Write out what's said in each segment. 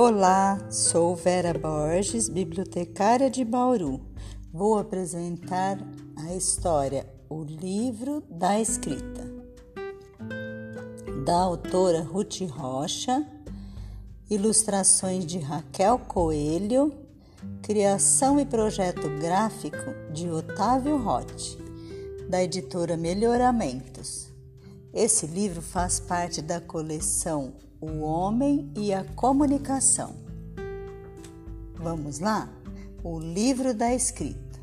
Olá, sou Vera Borges, bibliotecária de Bauru. Vou apresentar a história O Livro da Escrita, da autora Ruth Rocha, ilustrações de Raquel Coelho, criação e projeto gráfico de Otávio Rotti, da editora Melhoramentos. Esse livro faz parte da coleção o homem e a comunicação. Vamos lá? O livro da escrita.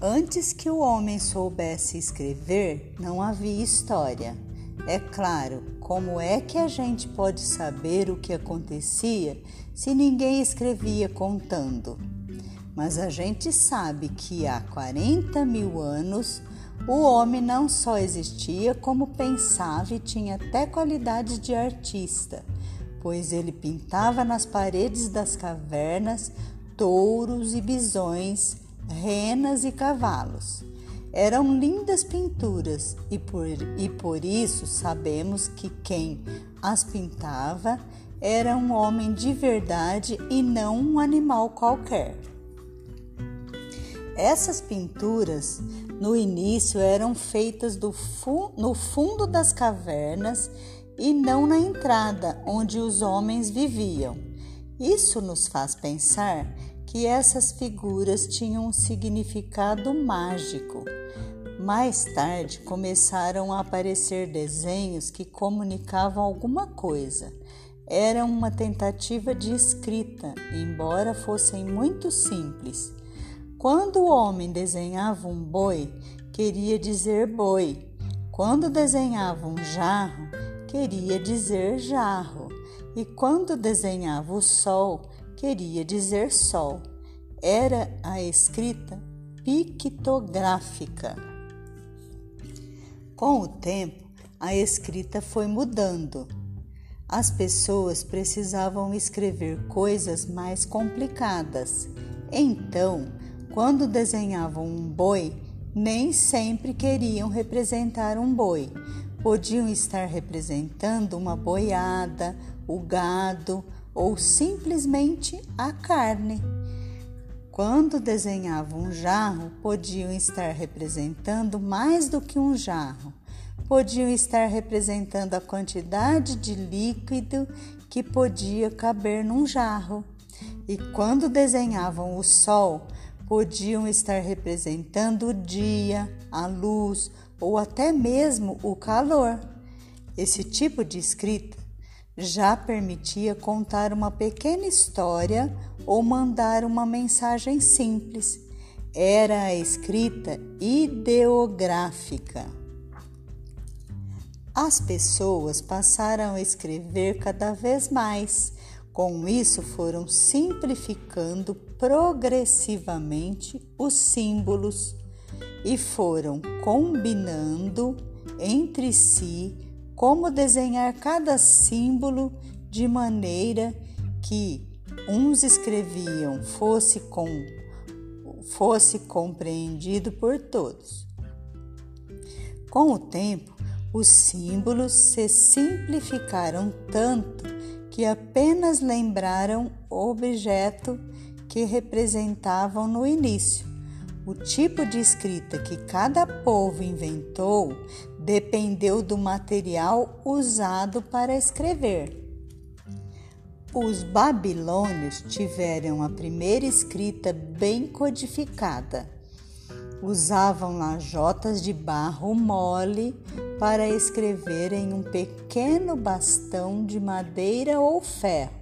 Antes que o homem soubesse escrever, não havia história. É claro, como é que a gente pode saber o que acontecia se ninguém escrevia contando? Mas a gente sabe que há 40 mil anos o homem não só existia, como pensava e tinha até qualidades de artista, pois ele pintava nas paredes das cavernas touros e bisões, renas e cavalos. Eram lindas pinturas e por, e por isso sabemos que quem as pintava era um homem de verdade e não um animal qualquer. Essas pinturas no início eram feitas fu no fundo das cavernas e não na entrada onde os homens viviam. Isso nos faz pensar que essas figuras tinham um significado mágico. Mais tarde começaram a aparecer desenhos que comunicavam alguma coisa. Era uma tentativa de escrita, embora fossem muito simples. Quando o homem desenhava um boi, queria dizer boi. Quando desenhava um jarro, queria dizer jarro. E quando desenhava o sol, queria dizer sol. Era a escrita pictográfica. Com o tempo, a escrita foi mudando. As pessoas precisavam escrever coisas mais complicadas. Então, quando desenhavam um boi, nem sempre queriam representar um boi. Podiam estar representando uma boiada, o gado ou simplesmente a carne. Quando desenhavam um jarro, podiam estar representando mais do que um jarro. Podiam estar representando a quantidade de líquido que podia caber num jarro. E quando desenhavam o sol, podiam estar representando o dia, a luz ou até mesmo o calor. Esse tipo de escrita já permitia contar uma pequena história ou mandar uma mensagem simples. Era a escrita ideográfica. As pessoas passaram a escrever cada vez mais com isso, foram simplificando progressivamente os símbolos e foram combinando entre si como desenhar cada símbolo de maneira que uns escreviam fosse com fosse compreendido por todos. Com o tempo, os símbolos se simplificaram tanto que apenas lembraram objeto que representavam no início. O tipo de escrita que cada povo inventou dependeu do material usado para escrever. Os babilônios tiveram a primeira escrita bem codificada usavam lajotas de barro mole para escrever em um pequeno bastão de madeira ou ferro.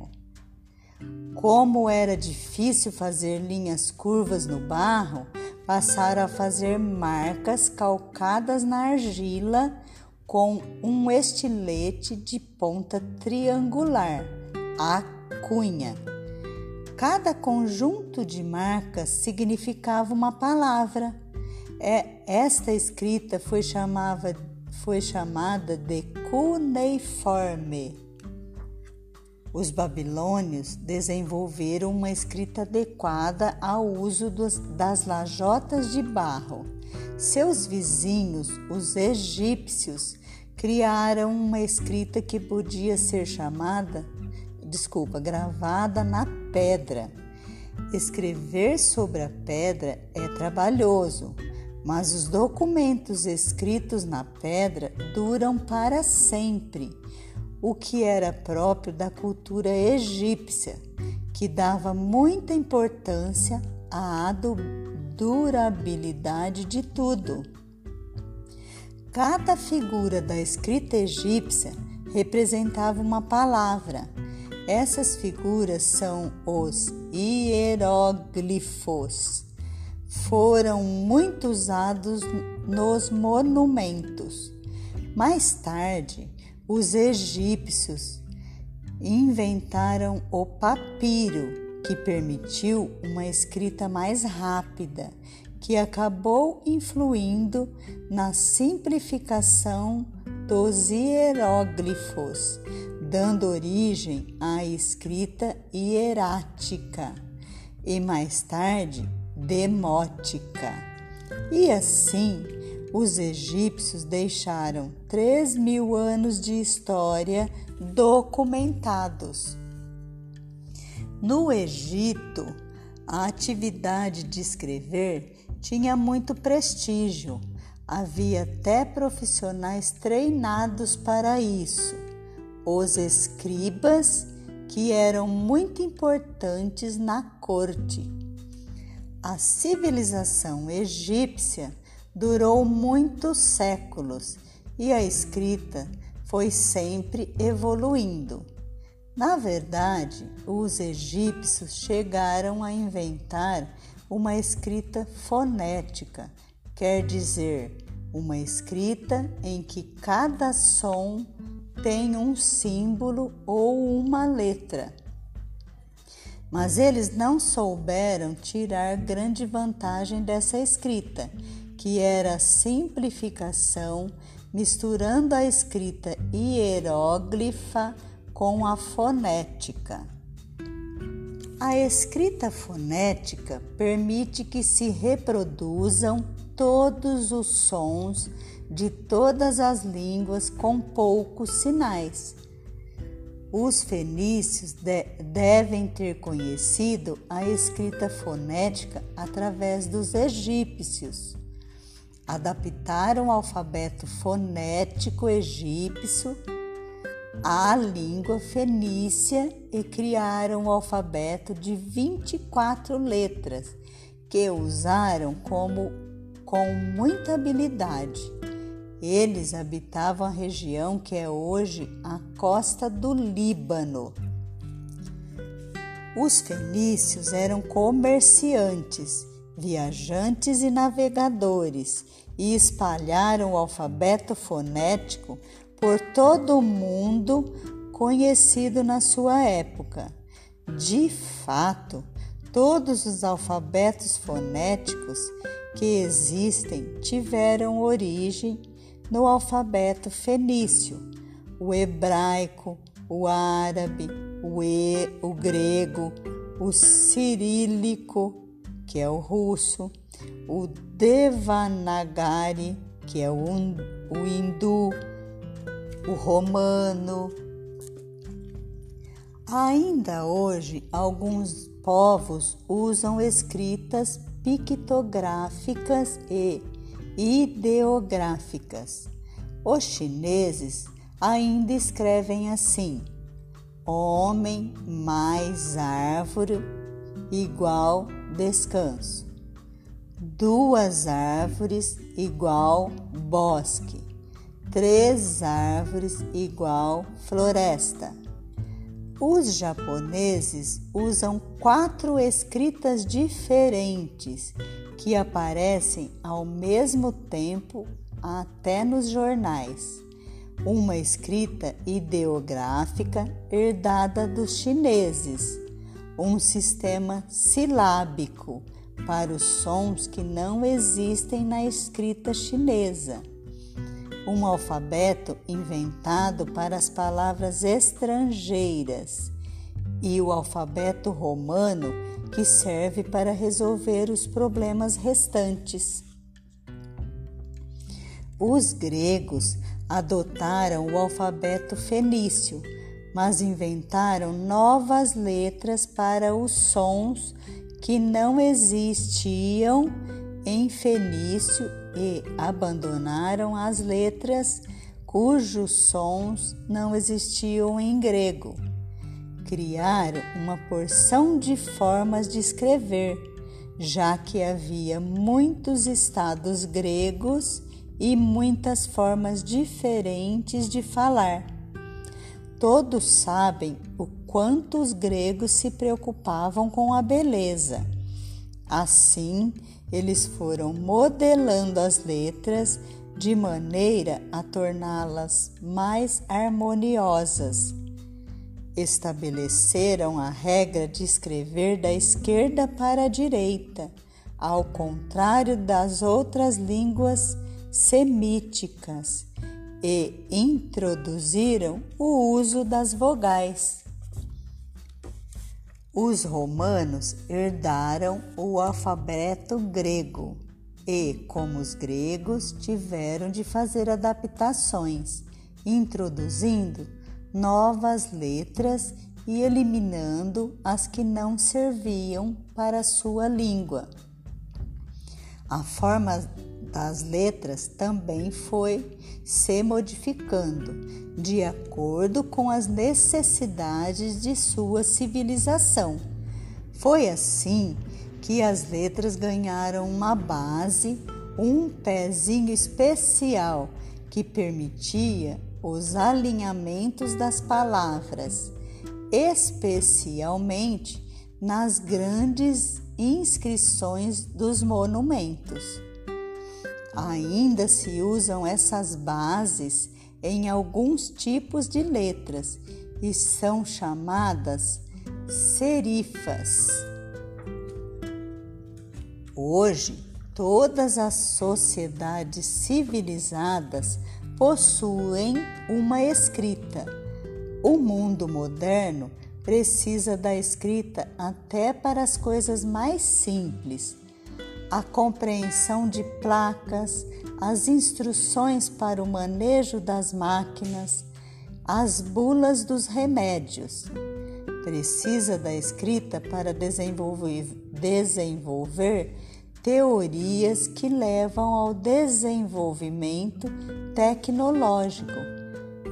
Como era difícil fazer linhas curvas no barro, passaram a fazer marcas calcadas na argila com um estilete de ponta triangular, a cunha. Cada conjunto de marcas significava uma palavra é, esta escrita foi, chamava, foi chamada de cuneiforme. Os babilônios desenvolveram uma escrita adequada ao uso dos, das lajotas de barro. Seus vizinhos, os egípcios, criaram uma escrita que podia ser chamada desculpa, gravada na pedra. Escrever sobre a pedra é trabalhoso, mas os documentos escritos na pedra duram para sempre, o que era próprio da cultura egípcia, que dava muita importância à durabilidade de tudo. Cada figura da escrita egípcia representava uma palavra. Essas figuras são os hieróglifos. Foram muito usados nos monumentos. Mais tarde, os egípcios inventaram o papiro, que permitiu uma escrita mais rápida, que acabou influindo na simplificação dos hieróglifos, dando origem à escrita hierática e mais tarde demótica. E assim, os egípcios deixaram 3 mil anos de história documentados. No Egito, a atividade de escrever tinha muito prestígio Havia até profissionais treinados para isso, os escribas, que eram muito importantes na corte. A civilização egípcia durou muitos séculos e a escrita foi sempre evoluindo. Na verdade, os egípcios chegaram a inventar uma escrita fonética quer dizer uma escrita em que cada som tem um símbolo ou uma letra. Mas eles não souberam tirar grande vantagem dessa escrita, que era simplificação, misturando a escrita hieróglifa com a fonética. A escrita fonética permite que se reproduzam todos os sons de todas as línguas com poucos sinais. Os fenícios de devem ter conhecido a escrita fonética através dos egípcios. Adaptaram o alfabeto fonético egípcio à língua fenícia e criaram o alfabeto de 24 letras que usaram como com muita habilidade. Eles habitavam a região que é hoje a costa do Líbano. Os fenícios eram comerciantes, viajantes e navegadores e espalharam o alfabeto fonético por todo o mundo conhecido na sua época. De fato, todos os alfabetos fonéticos que existem tiveram origem no alfabeto fenício, o hebraico, o árabe, o, e, o grego, o cirílico, que é o russo, o Devanagari, que é o, hindu, o romano. Ainda hoje, alguns povos usam escritas pictográficas e ideográficas. Os chineses ainda escrevem assim: homem mais árvore igual descanso. Duas árvores igual bosque. Três árvores igual floresta os japoneses usam quatro escritas diferentes que aparecem ao mesmo tempo até nos jornais. Uma escrita ideográfica herdada dos chineses, um sistema silábico para os sons que não existem na escrita chinesa um alfabeto inventado para as palavras estrangeiras e o alfabeto romano que serve para resolver os problemas restantes. Os gregos adotaram o alfabeto fenício, mas inventaram novas letras para os sons que não existiam em fenício e abandonaram as letras cujos sons não existiam em grego. Criaram uma porção de formas de escrever, já que havia muitos estados gregos e muitas formas diferentes de falar. Todos sabem o quanto os gregos se preocupavam com a beleza. Assim, eles foram modelando as letras de maneira a torná-las mais harmoniosas. Estabeleceram a regra de escrever da esquerda para a direita, ao contrário das outras línguas semíticas e introduziram o uso das vogais. Os romanos herdaram o alfabeto grego e, como os gregos, tiveram de fazer adaptações, introduzindo novas letras e eliminando as que não serviam para sua língua. A forma das letras também foi se modificando de acordo com as necessidades de sua civilização. Foi assim que as letras ganharam uma base, um pezinho especial que permitia os alinhamentos das palavras, especialmente nas grandes inscrições dos monumentos. Ainda se usam essas bases em alguns tipos de letras e são chamadas serifas. Hoje, todas as sociedades civilizadas possuem uma escrita. O mundo moderno precisa da escrita até para as coisas mais simples a compreensão de placas, as instruções para o manejo das máquinas, as bulas dos remédios. Precisa da escrita para desenvolver, desenvolver teorias que levam ao desenvolvimento tecnológico,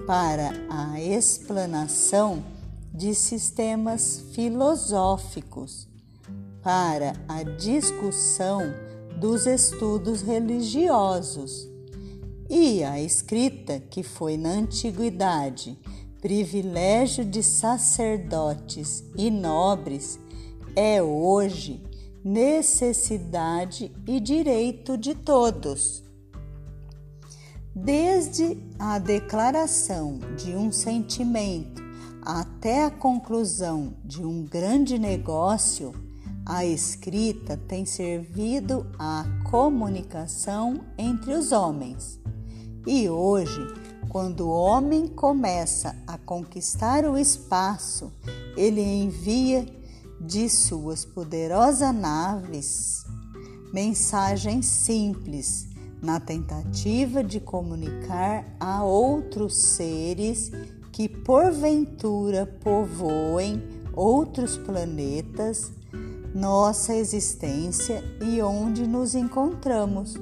para a explanação de sistemas filosóficos para a discussão dos estudos religiosos. E a escrita, que foi na antiguidade privilégio de sacerdotes e nobres, é hoje necessidade e direito de todos. Desde a declaração de um sentimento até a conclusão de um grande negócio, a escrita tem servido à comunicação entre os homens. E hoje, quando o homem começa a conquistar o espaço, ele envia de suas poderosas naves mensagens simples na tentativa de comunicar a outros seres que porventura povoem outros planetas nossa existência e onde nos encontramos,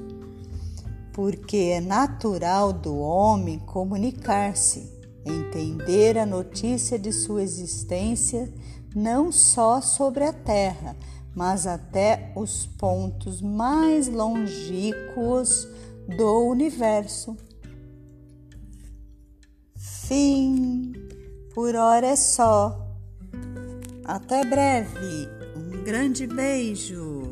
porque é natural do homem comunicar-se, entender a notícia de sua existência não só sobre a Terra, mas até os pontos mais longínquos do universo. Fim. Por hora é só. Até breve grande beijo!